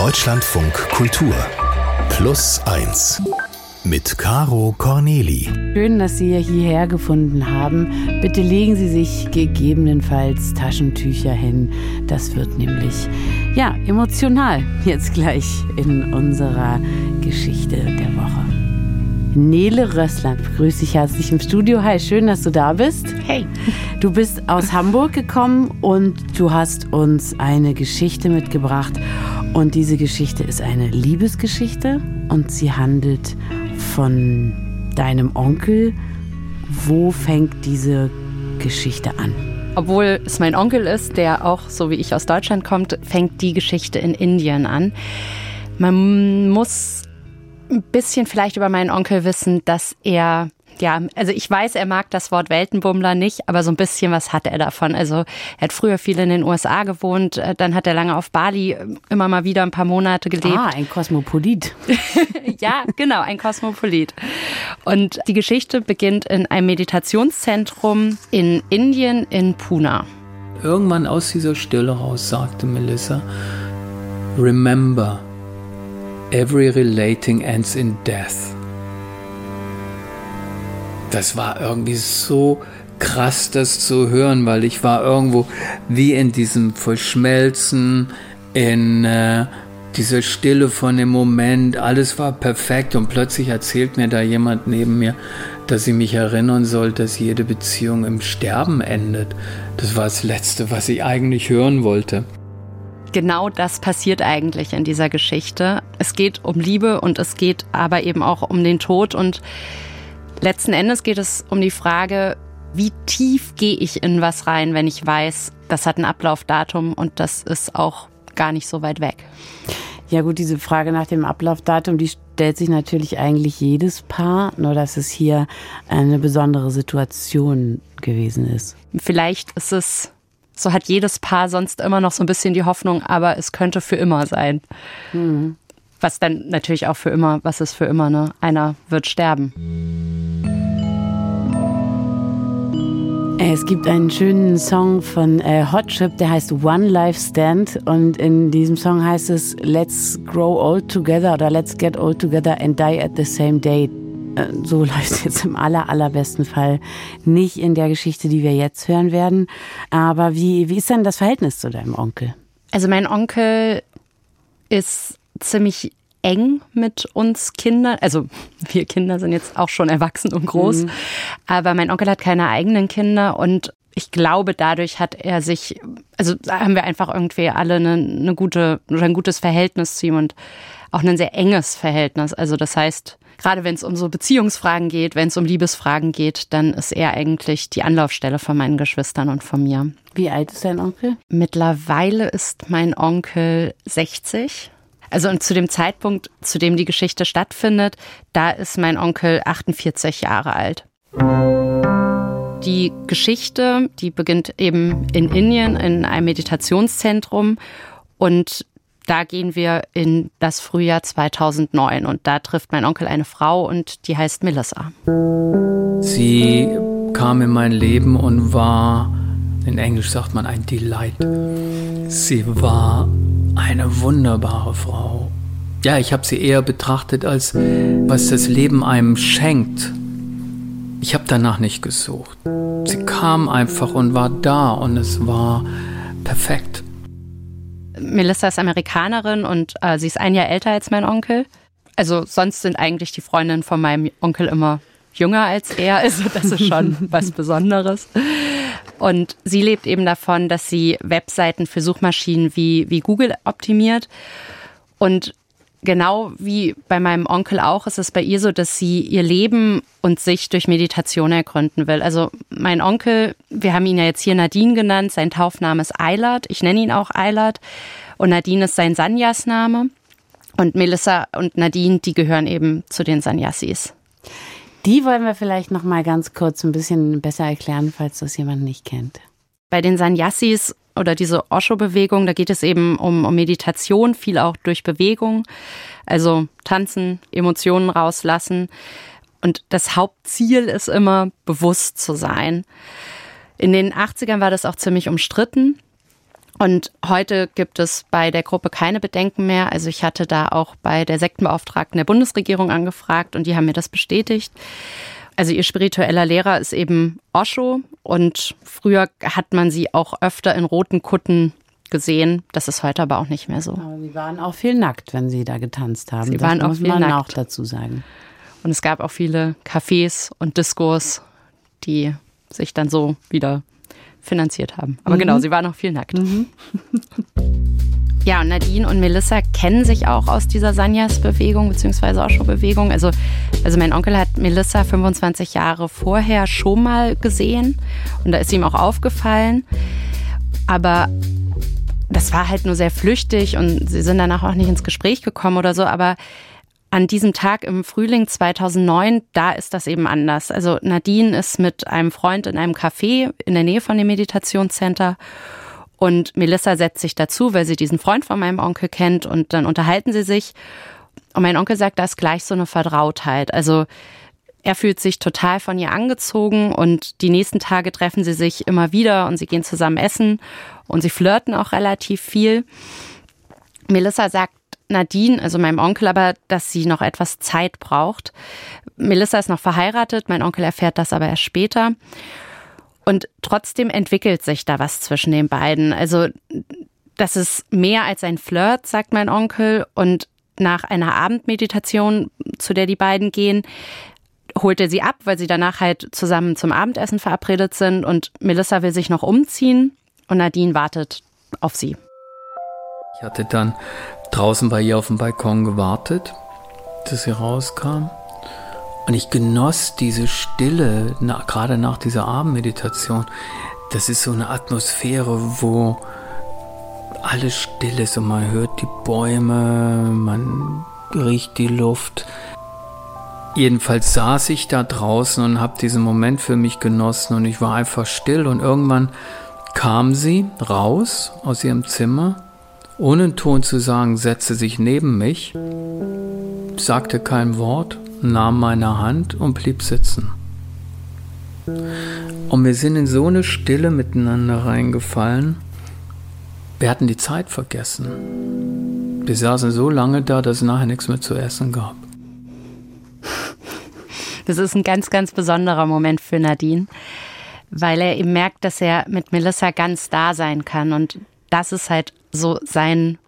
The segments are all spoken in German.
Deutschlandfunk Kultur Plus 1 mit Caro Corneli. Schön, dass Sie hierher gefunden haben. Bitte legen Sie sich gegebenenfalls Taschentücher hin. Das wird nämlich ja emotional jetzt gleich in unserer Geschichte der Woche. Nele Rössler begrüße dich herzlich im Studio. Hi, schön, dass du da bist. Hey. Du bist aus Hamburg gekommen und du hast uns eine Geschichte mitgebracht. Und diese Geschichte ist eine Liebesgeschichte und sie handelt von deinem Onkel. Wo fängt diese Geschichte an? Obwohl es mein Onkel ist, der auch so wie ich aus Deutschland kommt, fängt die Geschichte in Indien an. Man muss ein bisschen vielleicht über meinen Onkel wissen, dass er ja, also ich weiß, er mag das Wort Weltenbummler nicht, aber so ein bisschen was hat er davon. Also er hat früher viel in den USA gewohnt, äh, dann hat er lange auf Bali äh, immer mal wieder ein paar Monate gelebt. Ah, ein Kosmopolit. ja, genau, ein Kosmopolit. Und die Geschichte beginnt in einem Meditationszentrum in Indien, in Pune. Irgendwann aus dieser Stille raus sagte Melissa, Remember, Every relating ends in death. Das war irgendwie so krass, das zu hören, weil ich war irgendwo wie in diesem Verschmelzen, in äh, dieser Stille von dem Moment. Alles war perfekt und plötzlich erzählt mir da jemand neben mir, dass ich mich erinnern soll, dass jede Beziehung im Sterben endet. Das war das Letzte, was ich eigentlich hören wollte genau das passiert eigentlich in dieser Geschichte. Es geht um Liebe und es geht aber eben auch um den Tod und letzten Endes geht es um die Frage, wie tief gehe ich in was rein, wenn ich weiß, das hat ein Ablaufdatum und das ist auch gar nicht so weit weg. Ja gut, diese Frage nach dem Ablaufdatum, die stellt sich natürlich eigentlich jedes Paar, nur dass es hier eine besondere Situation gewesen ist. Vielleicht ist es so hat jedes Paar sonst immer noch so ein bisschen die Hoffnung, aber es könnte für immer sein. Mhm. Was dann natürlich auch für immer, was ist für immer, ne? Einer wird sterben. Es gibt einen schönen Song von äh, Hot Chip, der heißt One Life Stand. Und in diesem Song heißt es Let's grow old together oder Let's get old together and die at the same day. Äh, so läuft es jetzt im aller, allerbesten Fall nicht in der Geschichte, die wir jetzt hören werden. Aber wie, wie ist denn das Verhältnis zu deinem Onkel? Also mein Onkel ist ziemlich eng mit uns Kindern. Also wir Kinder sind jetzt auch schon erwachsen und groß. Mhm. Aber mein Onkel hat keine eigenen Kinder und ich glaube, dadurch hat er sich, also haben wir einfach irgendwie alle eine, eine gute, ein gutes Verhältnis zu ihm und auch ein sehr enges Verhältnis. Also das heißt, gerade wenn es um so Beziehungsfragen geht, wenn es um Liebesfragen geht, dann ist er eigentlich die Anlaufstelle von meinen Geschwistern und von mir. Wie alt ist dein Onkel? Mittlerweile ist mein Onkel 60. Also und zu dem Zeitpunkt, zu dem die Geschichte stattfindet, da ist mein Onkel 48 Jahre alt. Die Geschichte, die beginnt eben in Indien in einem Meditationszentrum und da gehen wir in das Frühjahr 2009 und da trifft mein Onkel eine Frau und die heißt Melissa. Sie kam in mein Leben und war, in Englisch sagt man ein Delight. Sie war eine wunderbare Frau. Ja, ich habe sie eher betrachtet als was das Leben einem schenkt. Ich habe danach nicht gesucht. Sie kam einfach und war da und es war perfekt. Melissa ist Amerikanerin und äh, sie ist ein Jahr älter als mein Onkel. Also sonst sind eigentlich die Freundinnen von meinem Onkel immer jünger als er. Also das ist schon was Besonderes. Und sie lebt eben davon, dass sie Webseiten für Suchmaschinen wie, wie Google optimiert. Und genau wie bei meinem Onkel auch, ist es bei ihr so, dass sie ihr Leben und sich durch Meditation ergründen will. Also mein Onkel, wir haben ihn ja jetzt hier Nadine genannt, sein Taufname ist Eilert. Ich nenne ihn auch Eilert. Und Nadine ist sein Sanyas-Name. Und Melissa und Nadine, die gehören eben zu den Sannyasis. Die wollen wir vielleicht noch mal ganz kurz ein bisschen besser erklären, falls das jemand nicht kennt. Bei den Sannyasis oder diese Osho-Bewegung, da geht es eben um, um Meditation, viel auch durch Bewegung, also tanzen, Emotionen rauslassen. Und das Hauptziel ist immer, bewusst zu sein. In den 80ern war das auch ziemlich umstritten. Und heute gibt es bei der Gruppe keine Bedenken mehr. Also ich hatte da auch bei der Sektenbeauftragten der Bundesregierung angefragt und die haben mir das bestätigt. Also ihr spiritueller Lehrer ist eben Osho und früher hat man sie auch öfter in roten Kutten gesehen. Das ist heute aber auch nicht mehr so. Aber sie waren auch viel nackt, wenn sie da getanzt haben. Sie das waren auch viel nackt. auch dazu sagen. Und es gab auch viele Cafés und Diskos, die sich dann so wieder finanziert haben. Aber genau, sie waren auch viel nackt. Ja, und Nadine und Melissa kennen sich auch aus dieser Sanyas-Bewegung beziehungsweise Osho-Bewegung. Also, also mein Onkel hat Melissa 25 Jahre vorher schon mal gesehen und da ist ihm auch aufgefallen. Aber das war halt nur sehr flüchtig und sie sind danach auch nicht ins Gespräch gekommen oder so. Aber an diesem Tag im Frühling 2009, da ist das eben anders. Also Nadine ist mit einem Freund in einem Café in der Nähe von dem Meditationscenter und Melissa setzt sich dazu, weil sie diesen Freund von meinem Onkel kennt und dann unterhalten sie sich. Und mein Onkel sagt, da ist gleich so eine Vertrautheit. Also er fühlt sich total von ihr angezogen und die nächsten Tage treffen sie sich immer wieder und sie gehen zusammen essen und sie flirten auch relativ viel. Melissa sagt Nadine, also meinem Onkel, aber, dass sie noch etwas Zeit braucht. Melissa ist noch verheiratet, mein Onkel erfährt das aber erst später. Und trotzdem entwickelt sich da was zwischen den beiden. Also das ist mehr als ein Flirt, sagt mein Onkel. Und nach einer Abendmeditation, zu der die beiden gehen, holt er sie ab, weil sie danach halt zusammen zum Abendessen verabredet sind. Und Melissa will sich noch umziehen und Nadine wartet auf sie. Ich hatte dann draußen bei ihr auf dem Balkon gewartet, dass sie rauskam. Und ich genoss diese Stille, na, gerade nach dieser Abendmeditation. Das ist so eine Atmosphäre, wo alles still ist und man hört die Bäume, man riecht die Luft. Jedenfalls saß ich da draußen und habe diesen Moment für mich genossen und ich war einfach still und irgendwann kam sie raus aus ihrem Zimmer, ohne einen Ton zu sagen, setzte sich neben mich, sagte kein Wort, nahm meine Hand und blieb sitzen. Und wir sind in so eine Stille miteinander reingefallen. Wir hatten die Zeit vergessen. Wir saßen so lange da, dass es nachher nichts mehr zu essen gab. Das ist ein ganz, ganz besonderer Moment für Nadine, weil er eben merkt, dass er mit Melissa ganz da sein kann. Und das ist halt so sein,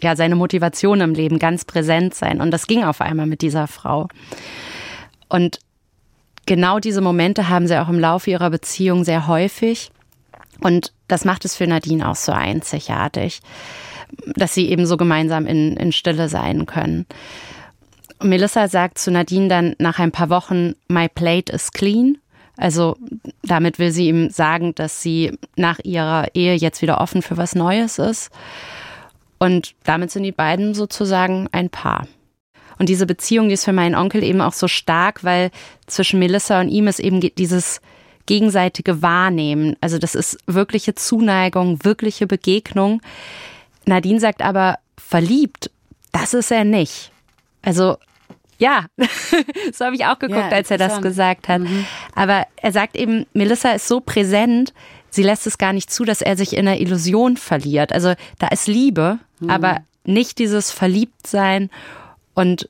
ja, seine Motivation im Leben, ganz präsent sein. Und das ging auf einmal mit dieser Frau. Und genau diese Momente haben sie auch im Laufe ihrer Beziehung sehr häufig. Und das macht es für Nadine auch so einzigartig, dass sie eben so gemeinsam in, in Stille sein können. Melissa sagt zu Nadine dann nach ein paar Wochen, My plate is clean. Also damit will sie ihm sagen, dass sie nach ihrer Ehe jetzt wieder offen für was Neues ist. Und damit sind die beiden sozusagen ein Paar. Und diese Beziehung, die ist für meinen Onkel eben auch so stark, weil zwischen Melissa und ihm ist eben dieses gegenseitige Wahrnehmen. Also das ist wirkliche Zuneigung, wirkliche Begegnung. Nadine sagt aber, verliebt, das ist er nicht. Also ja, so habe ich auch geguckt, Ja, als er das gesagt hat. Aber er sagt eben, Melissa ist so präsent, sie lässt es gar nicht zu, dass er sich in einer Illusion verliert. Also da ist Liebe, aber nicht dieses Verliebtsein und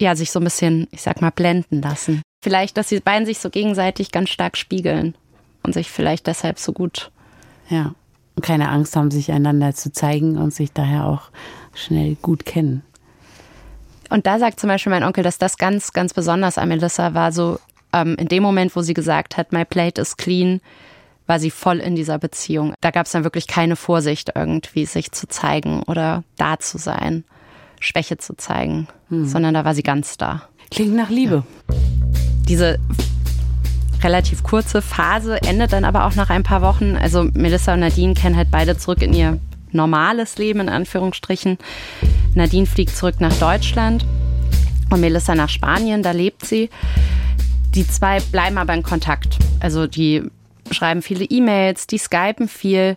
ja, sich so ein bisschen, ich sag mal, blenden lassen. Vielleicht, dass die beiden sich so gegenseitig ganz stark spiegeln und sich vielleicht deshalb so gut. Ja. Und keine Angst haben, sich einander zu zeigen und sich daher auch schnell gut kennen. Und da sagt zum Beispiel mein Onkel, dass das ganz, ganz besonders an Melissa war. So ähm, in dem Moment, wo sie gesagt hat, my plate is clean, war sie voll in dieser Beziehung. Da gab es dann wirklich keine Vorsicht, irgendwie sich zu zeigen oder da zu sein, Schwäche zu zeigen, sondern da war sie ganz da. Klingt nach Liebe. Diese relativ kurze Phase endet dann aber auch nach ein paar Wochen. Also Melissa und Nadine kennen halt beide zurück in ihr normales Leben, in Anführungsstrichen. Nadine fliegt zurück nach Deutschland und Melissa nach Spanien, da lebt sie. Die zwei bleiben aber in Kontakt. Also die schreiben viele E-Mails, die skypen viel.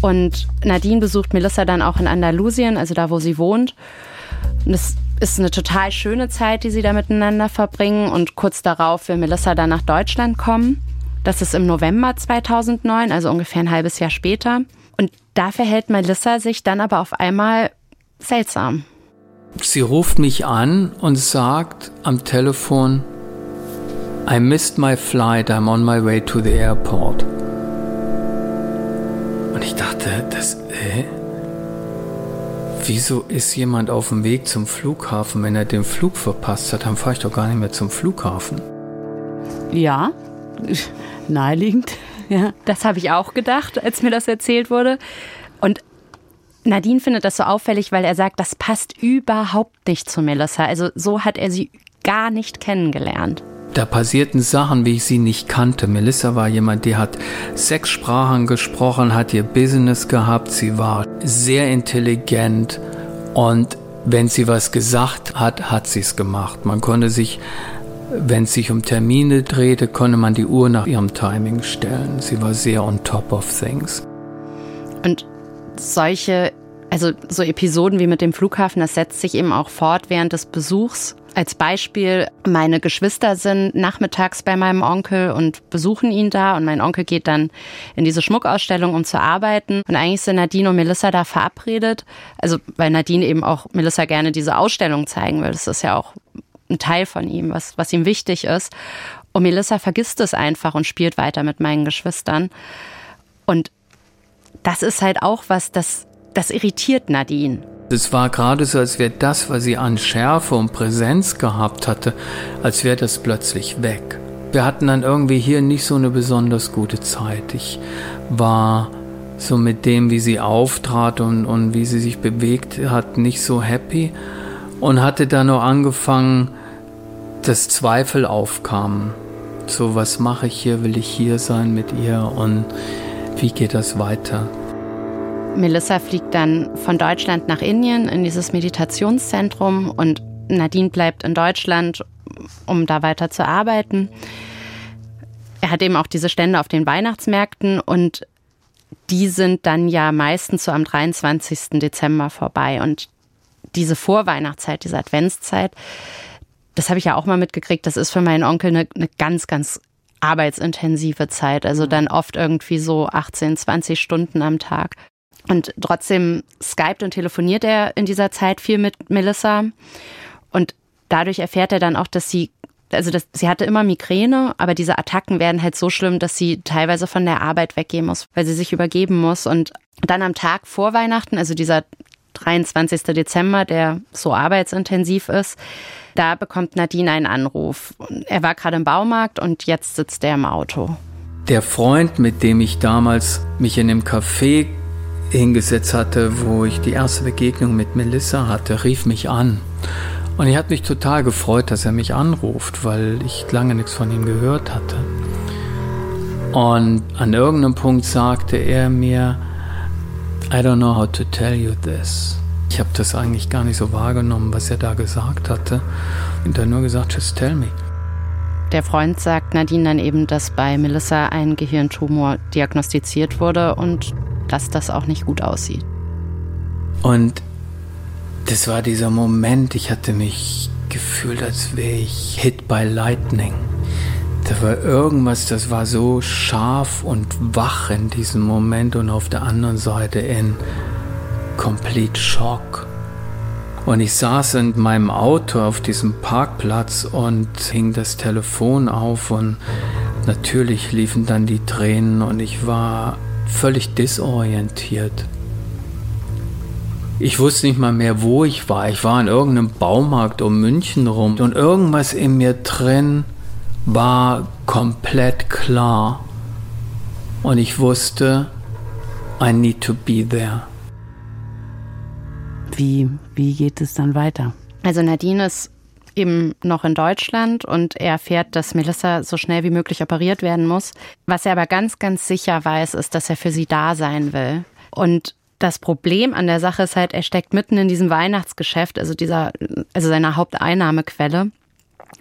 Und Nadine besucht Melissa dann auch in Andalusien, also da, wo sie wohnt. Und es ist eine total schöne Zeit, die sie da miteinander verbringen. Und kurz darauf will Melissa dann nach Deutschland kommen. Das ist im November 2009, also ungefähr ein halbes Jahr später. Und da verhält Melissa sich dann aber auf einmal seltsam. Sie ruft mich an und sagt am Telefon, I missed my flight, I'm on my way to the airport. Und ich dachte, das, äh, wieso ist jemand auf dem Weg zum Flughafen, wenn er den Flug verpasst hat, dann fahre ich doch gar nicht mehr zum Flughafen. Ja, naheliegend. Ja. Das habe ich auch gedacht, als mir das erzählt wurde. Und Nadine findet das so auffällig, weil er sagt, das passt überhaupt nicht zu Melissa. Also so hat er sie gar nicht kennengelernt. Da passierten Sachen, wie ich sie nicht kannte. Melissa war jemand, die hat sechs Sprachen gesprochen, hat ihr Business gehabt, sie war sehr intelligent und wenn sie was gesagt hat, hat sie es gemacht. Man konnte sich, wenn es sich um Termine drehte, konnte man die Uhr nach ihrem Timing stellen. Sie war sehr on top of things. Und solche, also so Episoden wie mit dem Flughafen, das setzt sich eben auch fort während des Besuchs als Beispiel, meine Geschwister sind nachmittags bei meinem Onkel und besuchen ihn da und mein Onkel geht dann in diese Schmuckausstellung, um zu arbeiten. Und eigentlich sind Nadine und Melissa da verabredet. Also, weil Nadine eben auch Melissa gerne diese Ausstellung zeigen will. Das ist ja auch ein Teil von ihm, was, was ihm wichtig ist. Und Melissa vergisst es einfach und spielt weiter mit meinen Geschwistern. Und das ist halt auch was, das, das irritiert Nadine. Es war gerade so, als wäre das, was sie an Schärfe und Präsenz gehabt hatte, als wäre das plötzlich weg. Wir hatten dann irgendwie hier nicht so eine besonders gute Zeit. Ich war so mit dem, wie sie auftrat und, und wie sie sich bewegt hat, nicht so happy und hatte dann noch angefangen, dass Zweifel aufkamen. So, was mache ich hier? Will ich hier sein mit ihr? Und wie geht das weiter? Melissa fliegt dann von Deutschland nach Indien in dieses Meditationszentrum und Nadine bleibt in Deutschland, um da weiter zu arbeiten. Er hat eben auch diese Stände auf den Weihnachtsmärkten und die sind dann ja meistens so am 23. Dezember vorbei. Und diese Vorweihnachtszeit, diese Adventszeit, das habe ich ja auch mal mitgekriegt, das ist für meinen Onkel eine, eine ganz, ganz arbeitsintensive Zeit. Also dann oft irgendwie so 18, 20 Stunden am Tag. Und trotzdem skypt und telefoniert er in dieser Zeit viel mit Melissa. Und dadurch erfährt er dann auch, dass sie, also dass, sie hatte immer Migräne, aber diese Attacken werden halt so schlimm, dass sie teilweise von der Arbeit weggehen muss, weil sie sich übergeben muss. Und dann am Tag vor Weihnachten, also dieser 23. Dezember, der so arbeitsintensiv ist, da bekommt Nadine einen Anruf. Er war gerade im Baumarkt und jetzt sitzt er im Auto. Der Freund, mit dem ich damals mich in dem Café hingesetzt hatte, wo ich die erste Begegnung mit Melissa hatte, rief mich an. Und ich hatte mich total gefreut, dass er mich anruft, weil ich lange nichts von ihm gehört hatte. Und an irgendeinem Punkt sagte er mir, I don't know how to tell you this. Ich habe das eigentlich gar nicht so wahrgenommen, was er da gesagt hatte. Und er nur gesagt, just tell me. Der Freund sagt Nadine dann eben, dass bei Melissa ein Gehirntumor diagnostiziert wurde und dass das auch nicht gut aussieht. Und das war dieser Moment, ich hatte mich gefühlt, als wäre ich hit by lightning. Da war irgendwas, das war so scharf und wach in diesem Moment und auf der anderen Seite in complete Shock. Und ich saß in meinem Auto auf diesem Parkplatz und hing das Telefon auf und natürlich liefen dann die Tränen und ich war völlig desorientiert. Ich wusste nicht mal mehr, wo ich war. Ich war in irgendeinem Baumarkt um München rum und irgendwas in mir drin war komplett klar. Und ich wusste, I need to be there. Wie, wie geht es dann weiter? Also Nadine ist eben noch in Deutschland und er erfährt, dass Melissa so schnell wie möglich operiert werden muss. Was er aber ganz, ganz sicher weiß, ist, dass er für sie da sein will. Und das Problem an der Sache ist halt, er steckt mitten in diesem Weihnachtsgeschäft, also dieser, also seiner Haupteinnahmequelle.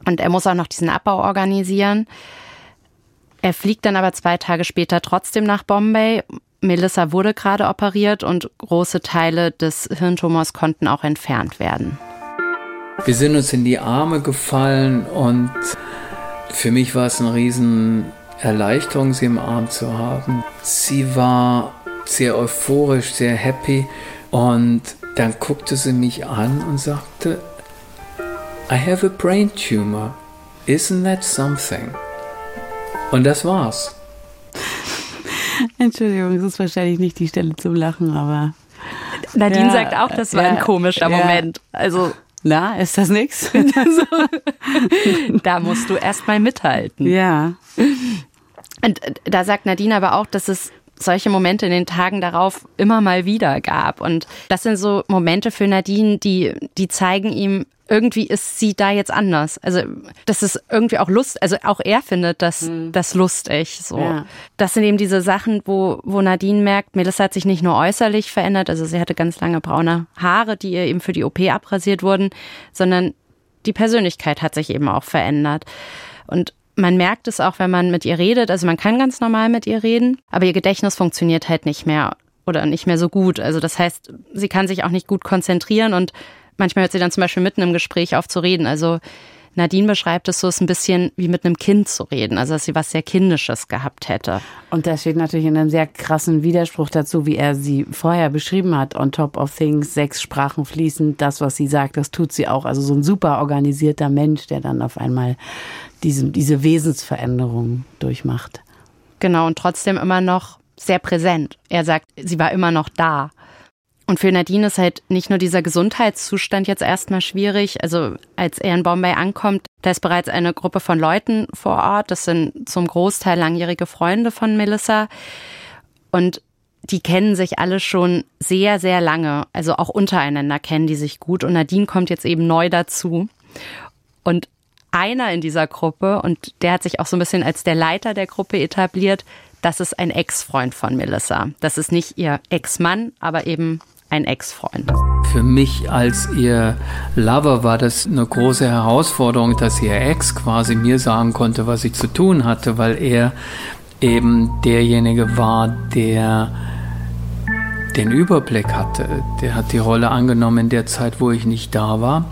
Und er muss auch noch diesen Abbau organisieren. Er fliegt dann aber zwei Tage später trotzdem nach Bombay. Melissa wurde gerade operiert und große Teile des Hirntumors konnten auch entfernt werden. Wir sind uns in die Arme gefallen und für mich war es eine riesen Erleichterung, sie im Arm zu haben. Sie war sehr euphorisch, sehr happy. Und dann guckte sie mich an und sagte, I have a brain tumor. Isn't that something? Und das war's. Entschuldigung, es ist wahrscheinlich nicht die Stelle zum Lachen, aber. Nadine ja, sagt auch, das war ja, ein komischer ja. Moment. Also. Na, ist das nichts? da musst du erstmal mithalten. Ja. Und äh, da sagt Nadine aber auch, dass es solche Momente in den Tagen darauf immer mal wieder gab. Und das sind so Momente für Nadine, die, die zeigen ihm, irgendwie ist sie da jetzt anders. Also das ist irgendwie auch Lust, also auch er findet das, mhm. das lustig. So. Ja. Das sind eben diese Sachen, wo, wo Nadine merkt, Melissa hat sich nicht nur äußerlich verändert, also sie hatte ganz lange braune Haare, die ihr eben für die OP abrasiert wurden, sondern die Persönlichkeit hat sich eben auch verändert. Und man merkt es auch, wenn man mit ihr redet. Also man kann ganz normal mit ihr reden, aber ihr Gedächtnis funktioniert halt nicht mehr oder nicht mehr so gut. Also das heißt, sie kann sich auch nicht gut konzentrieren und manchmal hört sie dann zum Beispiel mitten im Gespräch auf zu reden. Also Nadine beschreibt es so, es ist ein bisschen wie mit einem Kind zu reden, also dass sie was sehr Kindisches gehabt hätte. Und das steht natürlich in einem sehr krassen Widerspruch dazu, wie er sie vorher beschrieben hat. On top of things, sechs Sprachen fließend, das, was sie sagt, das tut sie auch. Also so ein super organisierter Mensch, der dann auf einmal diese, diese Wesensveränderung durchmacht. Genau, und trotzdem immer noch sehr präsent. Er sagt, sie war immer noch da. Und für Nadine ist halt nicht nur dieser Gesundheitszustand jetzt erstmal schwierig. Also als er in Bombay ankommt, da ist bereits eine Gruppe von Leuten vor Ort. Das sind zum Großteil langjährige Freunde von Melissa. Und die kennen sich alle schon sehr, sehr lange. Also auch untereinander kennen die sich gut. Und Nadine kommt jetzt eben neu dazu. Und einer in dieser Gruppe, und der hat sich auch so ein bisschen als der Leiter der Gruppe etabliert, das ist ein Ex-Freund von Melissa. Das ist nicht ihr Ex-Mann, aber eben ein Ex-Freund. Für mich als ihr Lover war das eine große Herausforderung, dass ihr Ex quasi mir sagen konnte, was ich zu tun hatte, weil er eben derjenige war, der den Überblick hatte. Der hat die Rolle angenommen in der Zeit, wo ich nicht da war.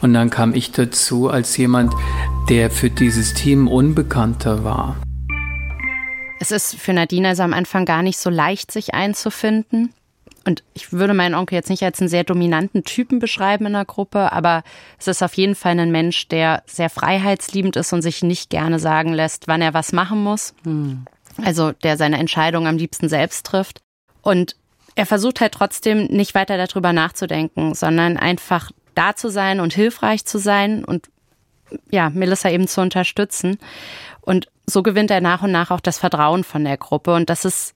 Und dann kam ich dazu als jemand, der für dieses Team unbekannter war. Es ist für Nadine also am Anfang gar nicht so leicht, sich einzufinden. Und ich würde meinen Onkel jetzt nicht als einen sehr dominanten Typen beschreiben in der Gruppe, aber es ist auf jeden Fall ein Mensch, der sehr freiheitsliebend ist und sich nicht gerne sagen lässt, wann er was machen muss. Hm. Also der seine Entscheidung am liebsten selbst trifft. Und er versucht halt trotzdem nicht weiter darüber nachzudenken, sondern einfach da zu sein und hilfreich zu sein und ja, Melissa eben zu unterstützen. Und so gewinnt er nach und nach auch das Vertrauen von der Gruppe. Und das ist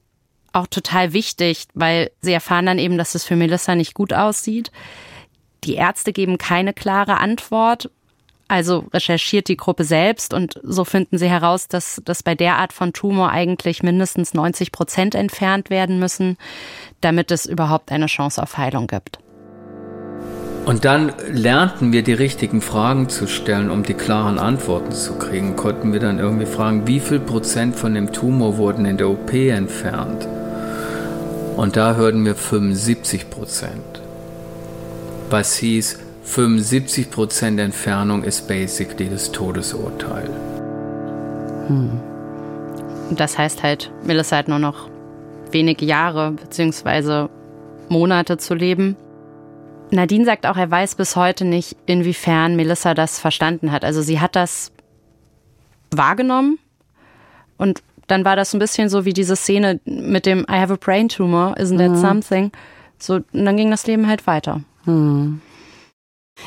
auch total wichtig, weil sie erfahren dann eben, dass es für Melissa nicht gut aussieht. Die Ärzte geben keine klare Antwort. Also recherchiert die Gruppe selbst und so finden sie heraus, dass, dass bei der Art von Tumor eigentlich mindestens 90 Prozent entfernt werden müssen, damit es überhaupt eine Chance auf Heilung gibt. Und dann lernten wir die richtigen Fragen zu stellen, um die klaren Antworten zu kriegen. Konnten wir dann irgendwie fragen, wie viel Prozent von dem Tumor wurden in der OP entfernt? Und da hörten wir 75 Prozent. Was hieß, 75 Prozent Entfernung ist basically das Todesurteil. Hm. Das heißt halt, Melissa hat nur noch wenige Jahre bzw. Monate zu leben. Nadine sagt auch, er weiß bis heute nicht, inwiefern Melissa das verstanden hat. Also sie hat das wahrgenommen und dann war das ein bisschen so wie diese Szene mit dem I have a brain tumor, isn't that mhm. something? So, und dann ging das Leben halt weiter. Mhm.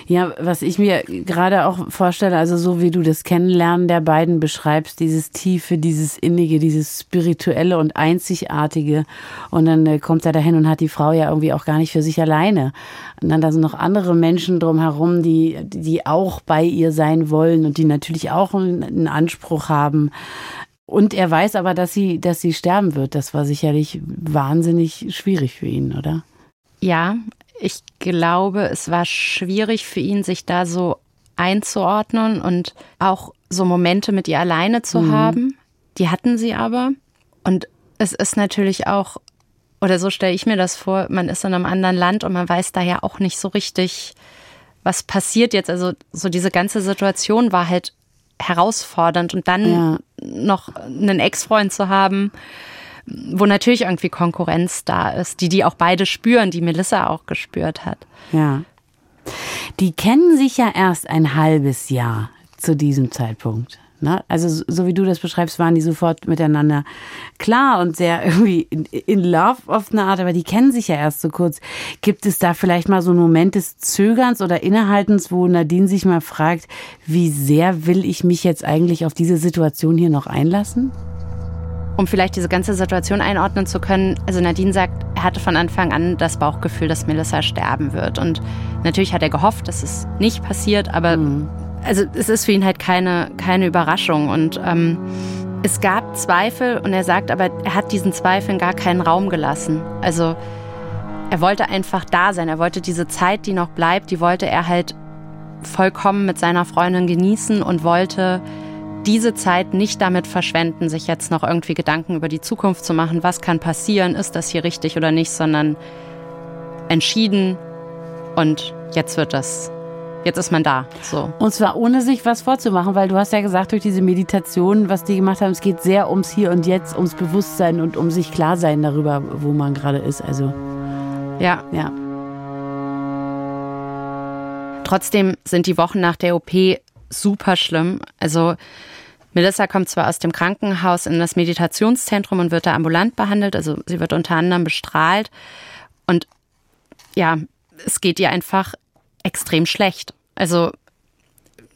Ja, was ich mir gerade auch vorstelle, also so wie du das Kennenlernen der beiden beschreibst, dieses Tiefe, dieses Innige, dieses Spirituelle und Einzigartige. Und dann äh, kommt er dahin und hat die Frau ja irgendwie auch gar nicht für sich alleine. Und dann da sind noch andere Menschen drumherum, die, die auch bei ihr sein wollen und die natürlich auch einen Anspruch haben. Und er weiß aber, dass sie, dass sie sterben wird. Das war sicherlich wahnsinnig schwierig für ihn, oder? Ja, ich glaube, es war schwierig für ihn, sich da so einzuordnen und auch so Momente mit ihr alleine zu mhm. haben. Die hatten sie aber. Und es ist natürlich auch, oder so stelle ich mir das vor, man ist in einem anderen Land und man weiß da ja auch nicht so richtig, was passiert jetzt. Also so diese ganze Situation war halt herausfordernd und dann ja. noch einen Ex-Freund zu haben, wo natürlich irgendwie Konkurrenz da ist, die die auch beide spüren, die Melissa auch gespürt hat. Ja. Die kennen sich ja erst ein halbes Jahr zu diesem Zeitpunkt. Ne? Also so wie du das beschreibst, waren die sofort miteinander klar und sehr irgendwie in, in, love auf eine Art, aber die kennen sich ja erst so kurz. Gibt es da vielleicht mal so einen Moment des Zögerns oder Innehaltens, wo Nadine sich mal fragt, wie sehr will ich mich jetzt eigentlich auf diese Situation hier noch einlassen? Um vielleicht diese ganze Situation einordnen zu können, also Nadine sagt, er hatte von Anfang an das Bauchgefühl, dass Melissa sterben wird. Und natürlich hat er gehofft, dass es nicht passiert, aber mhm also es ist für ihn halt keine, keine Überraschung. Und ähm, es gab Zweifel und er sagt aber, er hat diesen Zweifeln gar keinen Raum gelassen. Also er wollte einfach da sein. Er wollte diese Zeit, die noch bleibt, die wollte er halt vollkommen mit seiner Freundin genießen und wollte diese Zeit nicht damit verschwenden, sich jetzt noch irgendwie Gedanken über die Zukunft zu machen, was kann passieren, ist das hier richtig oder nicht, sondern entschieden und jetzt wird das jetzt ist man da. So. Und zwar ohne sich was vorzumachen, weil du hast ja gesagt, durch diese Meditation, was die gemacht haben, es geht sehr ums Hier und Jetzt, ums Bewusstsein und um sich klar sein darüber, wo man gerade ist. Also ja. Ja. Trotzdem sind die Wochen nach der OP super schlimm. Also Melissa kommt zwar aus dem Krankenhaus in das Meditationszentrum und wird da ambulant behandelt, also sie wird unter anderem bestrahlt. Und ja, es geht ihr einfach extrem schlecht. Also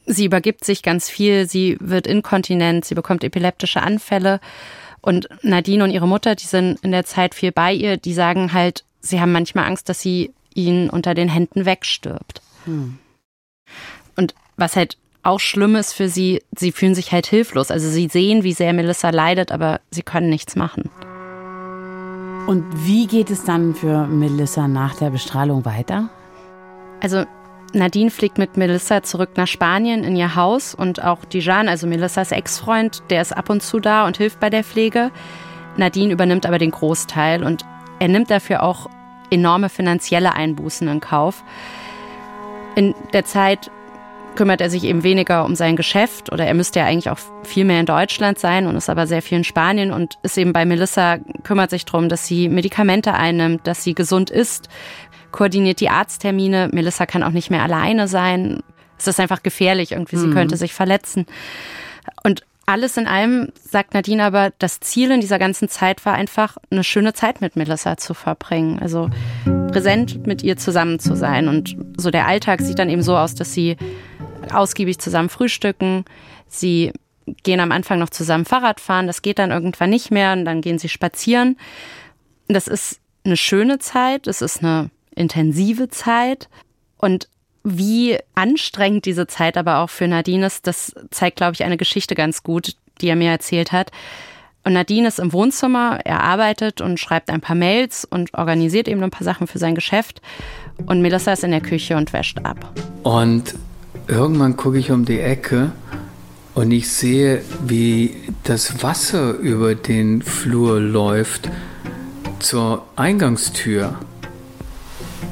sie übergibt sich ganz viel, sie wird inkontinent, sie bekommt epileptische Anfälle. Und Nadine und ihre Mutter, die sind in der Zeit viel bei ihr, die sagen halt, sie haben manchmal Angst, dass sie ihnen unter den Händen wegstirbt. Hm. Und was halt auch schlimm ist für sie, sie fühlen sich halt hilflos. Also sie sehen, wie sehr Melissa leidet, aber sie können nichts machen. Und wie geht es dann für Melissa nach der Bestrahlung weiter? Also Nadine fliegt mit Melissa zurück nach Spanien in ihr Haus und auch Dijan, also Melissas Ex-Freund, der ist ab und zu da und hilft bei der Pflege. Nadine übernimmt aber den Großteil und er nimmt dafür auch enorme finanzielle Einbußen in Kauf. In der Zeit kümmert er sich eben weniger um sein Geschäft oder er müsste ja eigentlich auch viel mehr in Deutschland sein und ist aber sehr viel in Spanien und ist eben bei Melissa, kümmert sich darum, dass sie Medikamente einnimmt, dass sie gesund ist, koordiniert die Arzttermine. Melissa kann auch nicht mehr alleine sein. Es ist einfach gefährlich irgendwie. Sie mhm. könnte sich verletzen. Und alles in allem sagt Nadine aber, das Ziel in dieser ganzen Zeit war einfach, eine schöne Zeit mit Melissa zu verbringen. Also präsent mit ihr zusammen zu sein. Und so der Alltag sieht dann eben so aus, dass sie ausgiebig zusammen frühstücken. Sie gehen am Anfang noch zusammen Fahrrad fahren. Das geht dann irgendwann nicht mehr. Und dann gehen sie spazieren. Das ist eine schöne Zeit. Es ist eine intensive Zeit. Und wie anstrengend diese Zeit aber auch für Nadine ist, das zeigt, glaube ich, eine Geschichte ganz gut, die er mir erzählt hat. Und Nadine ist im Wohnzimmer, er arbeitet und schreibt ein paar Mails und organisiert eben ein paar Sachen für sein Geschäft. Und Melissa ist in der Küche und wäscht ab. Und irgendwann gucke ich um die Ecke und ich sehe, wie das Wasser über den Flur läuft zur Eingangstür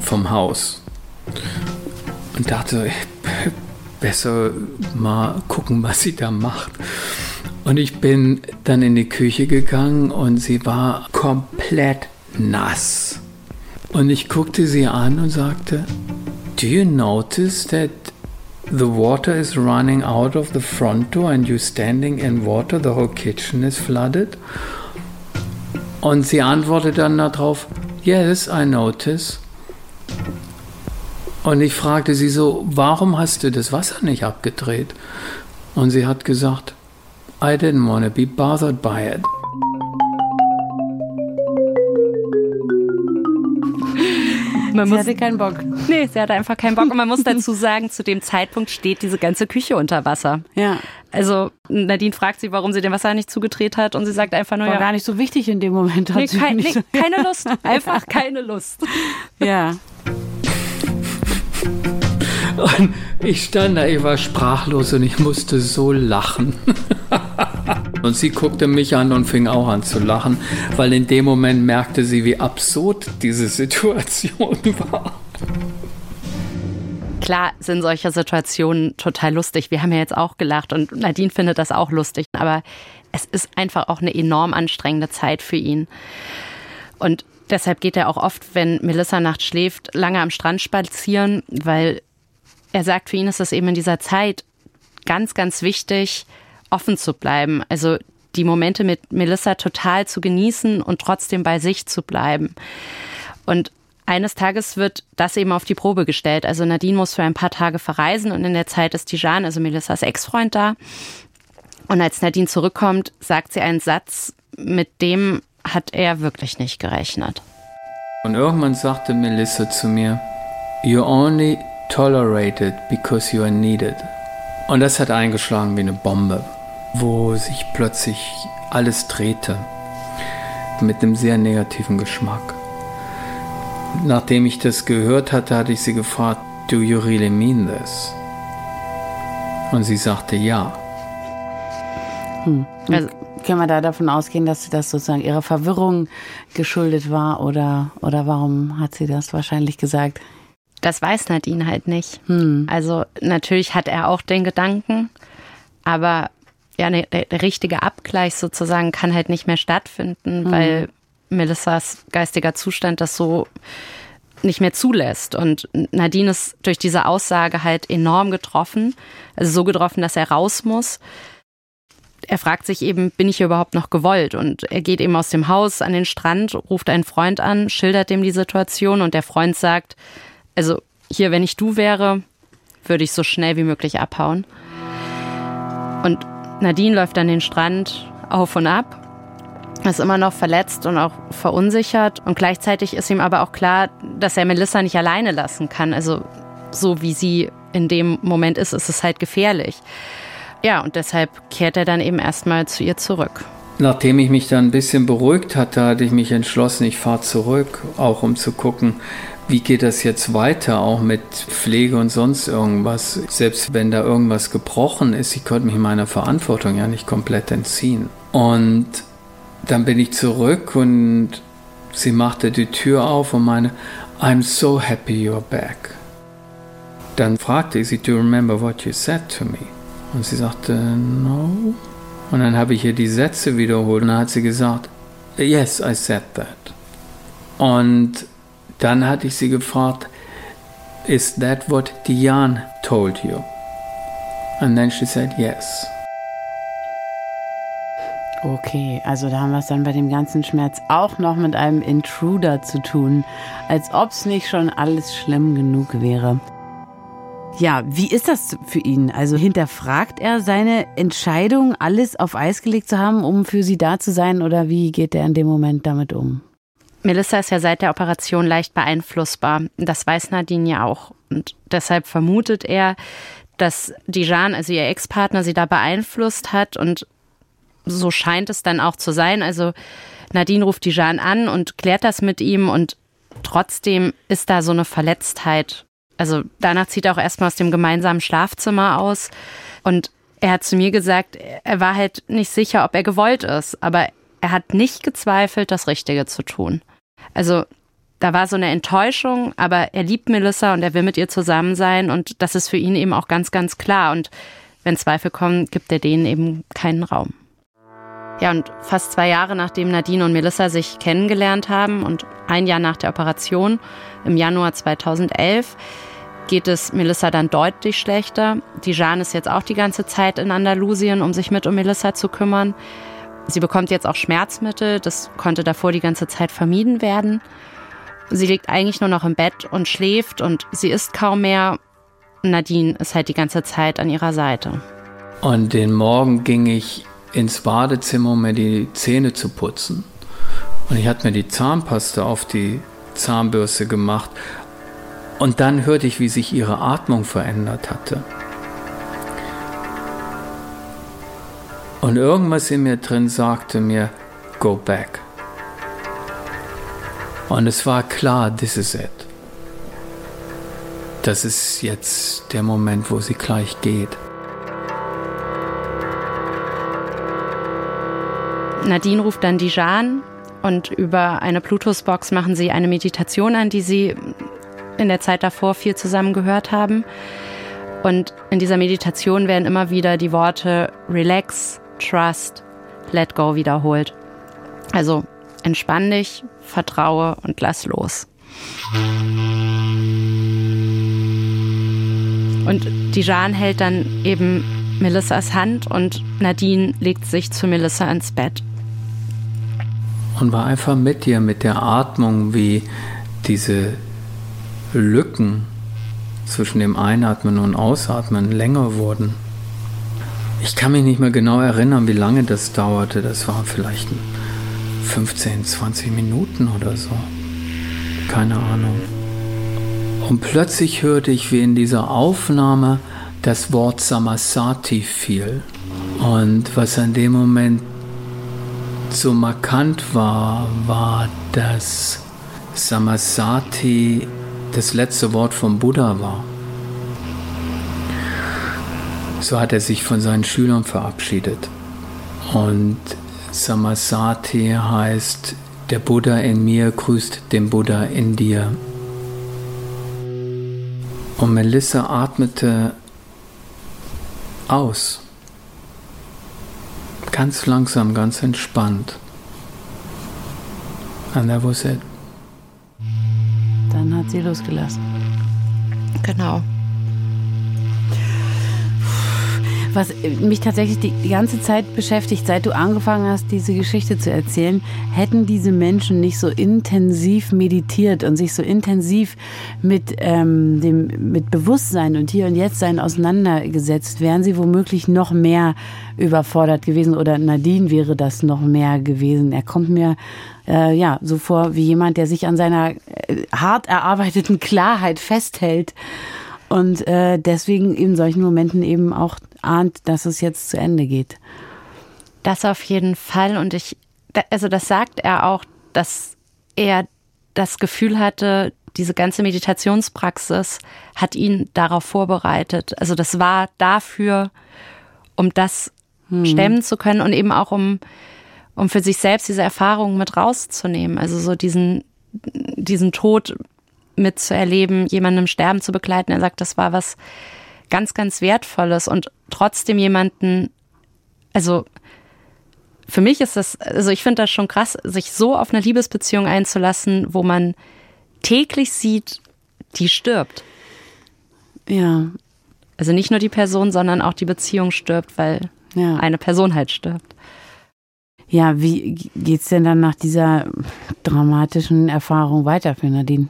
vom Haus und dachte, besser mal gucken, was sie da macht. Und ich bin dann in die Küche gegangen und sie war komplett nass. Und ich guckte sie an und sagte, Do you notice that the water is running out of the front door and you're standing in water, the whole kitchen is flooded? Und sie antwortete dann darauf, Yes, I notice. Und ich fragte sie so, warum hast du das Wasser nicht abgedreht? Und sie hat gesagt, I didn't want to be bothered by it. Man sie muss, hatte keinen Bock. Nee, sie hatte einfach keinen Bock. Und man muss dazu sagen, zu dem Zeitpunkt steht diese ganze Küche unter Wasser. Ja. Also Nadine fragt sie, warum sie den Wasser nicht zugedreht hat und sie sagt einfach nur, War ja. gar nicht so wichtig in dem Moment. Nee, kein, nee, keine Lust. Einfach keine Lust. Ja. Und ich stand da, ich war sprachlos und ich musste so lachen. Und sie guckte mich an und fing auch an zu lachen, weil in dem Moment merkte sie, wie absurd diese Situation war. Klar sind solche Situationen total lustig. Wir haben ja jetzt auch gelacht und Nadine findet das auch lustig. Aber es ist einfach auch eine enorm anstrengende Zeit für ihn. Und deshalb geht er auch oft, wenn Melissa nachts schläft, lange am Strand spazieren, weil er sagt, für ihn ist es eben in dieser Zeit ganz, ganz wichtig, offen zu bleiben. Also die Momente mit Melissa total zu genießen und trotzdem bei sich zu bleiben. Und eines Tages wird das eben auf die Probe gestellt. Also Nadine muss für ein paar Tage verreisen und in der Zeit ist Tijan, also Melissas Ex-Freund, da. Und als Nadine zurückkommt, sagt sie einen Satz, mit dem hat er wirklich nicht gerechnet. Und irgendwann sagte Melissa zu mir, You're only tolerated because you are needed. Und das hat eingeschlagen wie eine Bombe, wo sich plötzlich alles drehte mit einem sehr negativen Geschmack. Nachdem ich das gehört hatte, hatte ich sie gefragt, Do you really mean this? Und sie sagte ja. Hm. Also, können wir da davon ausgehen, dass das sozusagen ihrer Verwirrung geschuldet war oder, oder warum hat sie das wahrscheinlich gesagt? Das weiß Nadine halt nicht. Hm. Also natürlich hat er auch den Gedanken, aber ja, ne, der, der, richtige Abgleich sozusagen kann halt nicht mehr stattfinden, hm. weil Melissas geistiger Zustand das so nicht mehr zulässt. Und Nadine ist durch diese Aussage halt enorm getroffen, also so getroffen, dass er raus muss. Er fragt sich eben, bin ich hier überhaupt noch gewollt? Und er geht eben aus dem Haus an den Strand, ruft einen Freund an, schildert dem die Situation und der Freund sagt, also hier, wenn ich du wäre, würde ich so schnell wie möglich abhauen. Und Nadine läuft an den Strand auf und ab, ist immer noch verletzt und auch verunsichert. Und gleichzeitig ist ihm aber auch klar, dass er Melissa nicht alleine lassen kann. Also so wie sie in dem Moment ist, ist es halt gefährlich. Ja, und deshalb kehrt er dann eben erstmal zu ihr zurück. Nachdem ich mich dann ein bisschen beruhigt hatte, hatte ich mich entschlossen, ich fahre zurück, auch um zu gucken, wie geht das jetzt weiter, auch mit Pflege und sonst irgendwas. Selbst wenn da irgendwas gebrochen ist, ich konnte mich meiner Verantwortung ja nicht komplett entziehen. Und dann bin ich zurück und sie machte die Tür auf und meine, I'm so happy you're back. Dann fragte sie, do you remember what you said to me? Und sie sagte, no. Und dann habe ich ihr die Sätze wiederholt und dann hat sie gesagt, yes, I said that. Und dann hatte ich sie gefragt, Is that what Diane told you? And then she said yes. Okay, also da haben wir es dann bei dem ganzen Schmerz auch noch mit einem Intruder zu tun, als ob es nicht schon alles schlimm genug wäre. Ja, wie ist das für ihn? Also hinterfragt er seine Entscheidung, alles auf Eis gelegt zu haben, um für sie da zu sein, oder wie geht er in dem Moment damit um? Melissa ist ja seit der Operation leicht beeinflussbar. Das weiß Nadine ja auch. Und deshalb vermutet er, dass Dijan, also ihr Ex-Partner, sie da beeinflusst hat. Und so scheint es dann auch zu sein. Also Nadine ruft Dijan an und klärt das mit ihm. Und trotzdem ist da so eine Verletztheit. Also danach zieht er auch erstmal aus dem gemeinsamen Schlafzimmer aus. Und er hat zu mir gesagt, er war halt nicht sicher, ob er gewollt ist. Aber er hat nicht gezweifelt, das Richtige zu tun. Also da war so eine Enttäuschung, aber er liebt Melissa und er will mit ihr zusammen sein und das ist für ihn eben auch ganz, ganz klar. Und wenn Zweifel kommen, gibt er denen eben keinen Raum. Ja, und fast zwei Jahre nachdem Nadine und Melissa sich kennengelernt haben und ein Jahr nach der Operation, im Januar 2011, geht es Melissa dann deutlich schlechter. Die Jeanne ist jetzt auch die ganze Zeit in Andalusien, um sich mit um Melissa zu kümmern. Sie bekommt jetzt auch Schmerzmittel, das konnte davor die ganze Zeit vermieden werden. Sie liegt eigentlich nur noch im Bett und schläft und sie isst kaum mehr. Nadine ist halt die ganze Zeit an ihrer Seite. Und den Morgen ging ich ins Badezimmer, um mir die Zähne zu putzen. Und ich hatte mir die Zahnpasta auf die Zahnbürste gemacht. Und dann hörte ich, wie sich ihre Atmung verändert hatte. Und irgendwas in mir drin sagte mir, go back. Und es war klar, this is it. Das ist jetzt der Moment, wo sie gleich geht. Nadine ruft dann Dijan und über eine Bluetooth-Box machen sie eine Meditation an, die sie in der Zeit davor viel zusammen gehört haben. Und in dieser Meditation werden immer wieder die Worte Relax, Trust, Let Go wiederholt. Also entspann dich, vertraue und lass los. Und Dijan hält dann eben Melissas Hand und Nadine legt sich zu Melissa ins Bett. Und war einfach mit ihr, mit der Atmung, wie diese Lücken zwischen dem Einatmen und Ausatmen länger wurden. Ich kann mich nicht mehr genau erinnern, wie lange das dauerte. Das war vielleicht 15, 20 Minuten oder so. Keine Ahnung. Und plötzlich hörte ich, wie in dieser Aufnahme das Wort Samasati fiel. Und was in dem Moment so markant war, war, dass Samasati das letzte Wort vom Buddha war. So hat er sich von seinen Schülern verabschiedet. Und Samasati heißt, der Buddha in mir grüßt den Buddha in dir. Und Melissa atmete aus. Ganz langsam, ganz entspannt. And that was it. Dann hat sie losgelassen. Genau. Was mich tatsächlich die ganze Zeit beschäftigt, seit du angefangen hast, diese Geschichte zu erzählen, hätten diese Menschen nicht so intensiv meditiert und sich so intensiv mit ähm, dem mit Bewusstsein und hier und jetzt sein auseinandergesetzt, wären sie womöglich noch mehr überfordert gewesen oder Nadine wäre das noch mehr gewesen. Er kommt mir äh, ja so vor wie jemand, der sich an seiner äh, hart erarbeiteten Klarheit festhält und äh, deswegen in solchen Momenten eben auch ahnt, dass es jetzt zu Ende geht. Das auf jeden Fall. Und ich, also das sagt er auch, dass er das Gefühl hatte, diese ganze Meditationspraxis hat ihn darauf vorbereitet. Also das war dafür, um das hm. stemmen zu können und eben auch um, um für sich selbst diese Erfahrung mit rauszunehmen. Also so diesen, diesen Tod mitzuerleben, jemandem Sterben zu begleiten. Er sagt, das war was ganz, ganz Wertvolles und trotzdem jemanden, also für mich ist das, also ich finde das schon krass, sich so auf eine Liebesbeziehung einzulassen, wo man täglich sieht, die stirbt. Ja. Also nicht nur die Person, sondern auch die Beziehung stirbt, weil ja. eine Person halt stirbt. Ja, wie geht's denn dann nach dieser dramatischen Erfahrung weiter für Nadine?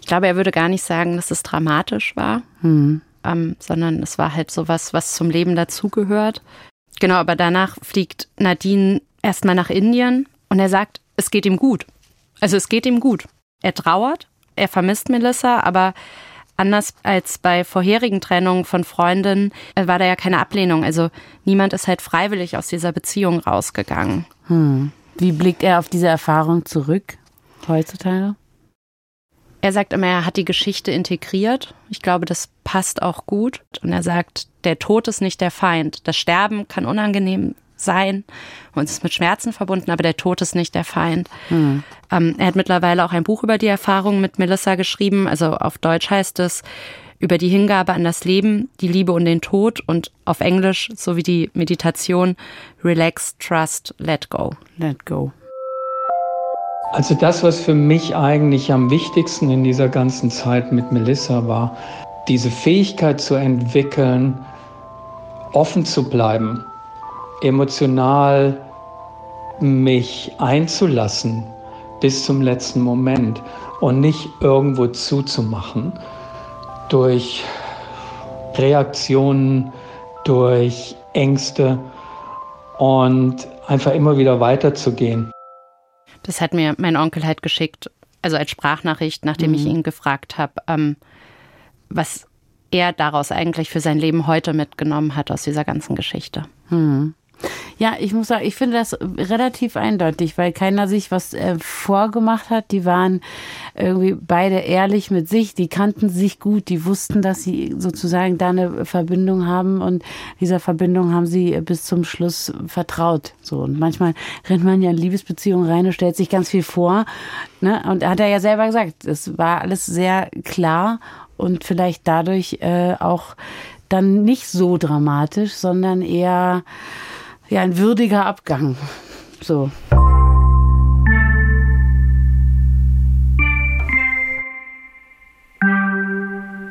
Ich glaube, er würde gar nicht sagen, dass es dramatisch war, mhm. ähm, sondern es war halt so was, was zum Leben dazugehört. Genau, aber danach fliegt Nadine erstmal nach Indien und er sagt, es geht ihm gut. Also es geht ihm gut. Er trauert, er vermisst Melissa, aber anders als bei vorherigen Trennungen von Freundinnen äh, war da ja keine Ablehnung. Also niemand ist halt freiwillig aus dieser Beziehung rausgegangen. Hm. Wie blickt er auf diese Erfahrung zurück heutzutage? Er sagt immer, er hat die Geschichte integriert. Ich glaube, das passt auch gut. Und er sagt, der Tod ist nicht der Feind. Das Sterben kann unangenehm sein und ist mit Schmerzen verbunden, aber der Tod ist nicht der Feind. Mhm. Ähm, er hat mittlerweile auch ein Buch über die Erfahrung mit Melissa geschrieben. Also auf Deutsch heißt es über die Hingabe an das Leben, die Liebe und den Tod und auf Englisch sowie die Meditation Relax, Trust, Let Go. Let Go. Also das, was für mich eigentlich am wichtigsten in dieser ganzen Zeit mit Melissa war, diese Fähigkeit zu entwickeln, offen zu bleiben, emotional mich einzulassen bis zum letzten Moment und nicht irgendwo zuzumachen durch Reaktionen, durch Ängste und einfach immer wieder weiterzugehen. Das hat mir mein Onkel halt geschickt, also als Sprachnachricht, nachdem mhm. ich ihn gefragt habe, ähm, was er daraus eigentlich für sein Leben heute mitgenommen hat aus dieser ganzen Geschichte. Mhm. Ja, ich muss sagen, ich finde das relativ eindeutig, weil keiner sich was äh, vorgemacht hat. Die waren irgendwie beide ehrlich mit sich, die kannten sich gut, die wussten, dass sie sozusagen da eine Verbindung haben und dieser Verbindung haben sie bis zum Schluss vertraut. So und manchmal rennt man ja in Liebesbeziehungen rein und stellt sich ganz viel vor. Ne? Und hat er ja selber gesagt, es war alles sehr klar und vielleicht dadurch äh, auch dann nicht so dramatisch, sondern eher ja, ein würdiger Abgang. So.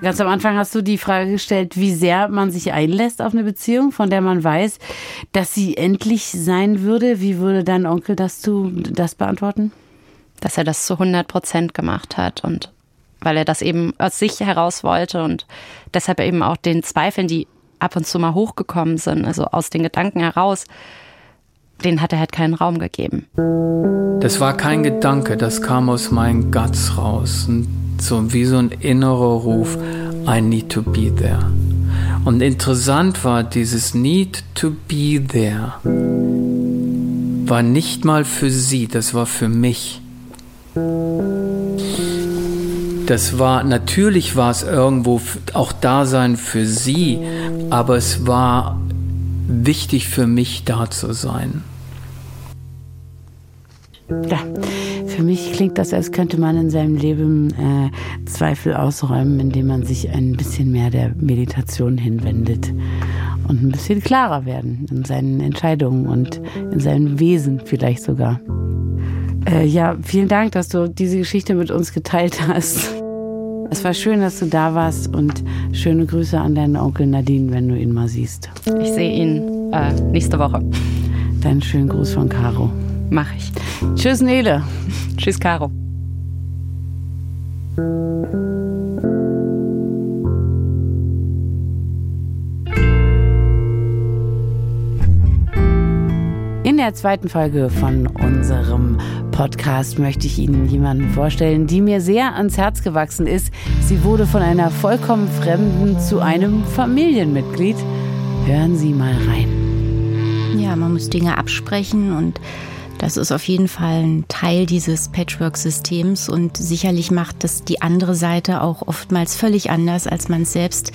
Ganz am Anfang hast du die Frage gestellt, wie sehr man sich einlässt auf eine Beziehung, von der man weiß, dass sie endlich sein würde. Wie würde dein Onkel das, du, das beantworten? Dass er das zu 100 Prozent gemacht hat und weil er das eben aus sich heraus wollte und deshalb eben auch den Zweifeln, die ab und zu mal hochgekommen sind, also aus den Gedanken heraus, den hat er halt keinen Raum gegeben. Das war kein Gedanke, das kam aus meinen Guts raus. Und so wie so ein innerer Ruf, I need to be there. Und interessant war, dieses Need to be there war nicht mal für sie, das war für mich. Das war, natürlich war es irgendwo auch Dasein für sie, aber es war wichtig für mich da zu sein. Ja, für mich klingt das, als könnte man in seinem Leben äh, Zweifel ausräumen, indem man sich ein bisschen mehr der Meditation hinwendet und ein bisschen klarer werden in seinen Entscheidungen und in seinem Wesen vielleicht sogar. Äh, ja, vielen Dank, dass du diese Geschichte mit uns geteilt hast. Es war schön, dass du da warst und schöne Grüße an deinen Onkel Nadine, wenn du ihn mal siehst. Ich sehe ihn äh, nächste Woche. Deinen schönen Gruß von Caro. Mach ich. Tschüss, Nele. Tschüss, Caro. In der zweiten Folge von unserem Podcast möchte ich Ihnen jemanden vorstellen, die mir sehr ans Herz gewachsen ist. Sie wurde von einer vollkommen Fremden zu einem Familienmitglied. Hören Sie mal rein. Ja, man muss Dinge absprechen und das ist auf jeden Fall ein Teil dieses Patchwork-Systems und sicherlich macht das die andere Seite auch oftmals völlig anders, als man es selbst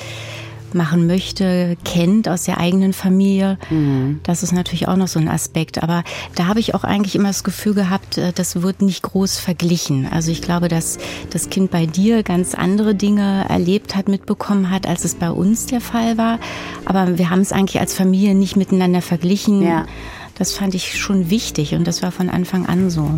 machen möchte, kennt aus der eigenen Familie. Mhm. Das ist natürlich auch noch so ein Aspekt. Aber da habe ich auch eigentlich immer das Gefühl gehabt, äh, das wird nicht groß verglichen. Also ich glaube, dass das Kind bei dir ganz andere Dinge erlebt hat, mitbekommen hat, als es bei uns der Fall war. Aber wir haben es eigentlich als Familie nicht miteinander verglichen. Ja. Das fand ich schon wichtig und das war von Anfang an so.